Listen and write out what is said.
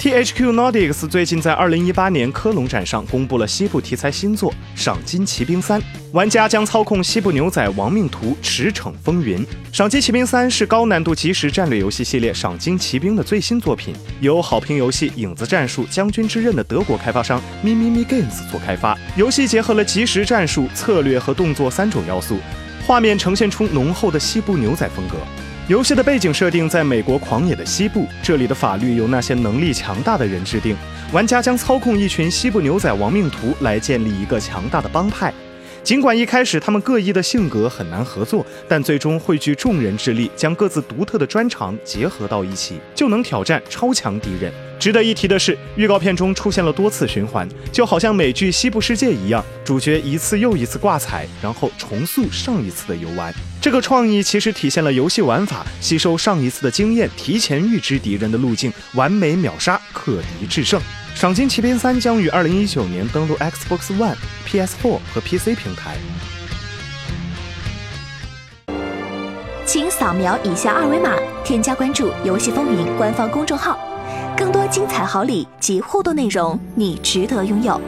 THQ Nordics 最近在2018年科隆展上公布了西部题材新作《赏金骑兵三》，玩家将操控西部牛仔亡命徒驰骋风云。《赏金骑兵三》是高难度即时战略游戏系列《赏金骑兵》的最新作品，由好评游戏《影子战术：将军之刃》的德国开发商 Mimimi Games 做开发。游戏结合了即时战术、策略和动作三种要素，画面呈现出浓厚的西部牛仔风格。游戏的背景设定在美国狂野的西部，这里的法律由那些能力强大的人制定。玩家将操控一群西部牛仔亡命徒来建立一个强大的帮派。尽管一开始他们各异的性格很难合作，但最终汇聚众人之力，将各自独特的专长结合到一起，就能挑战超强敌人。值得一提的是，预告片中出现了多次循环，就好像美剧《西部世界》一样，主角一次又一次挂彩，然后重塑上一次的游玩。这个创意其实体现了游戏玩法吸收上一次的经验，提前预知敌人的路径，完美秒杀，克敌制胜。《赏金奇兵三》将于二零一九年登陆 Xbox One、PS4 和 PC 平台。请扫描以下二维码，添加关注“游戏风云”官方公众号。更多精彩好礼及互动内容，你值得拥有。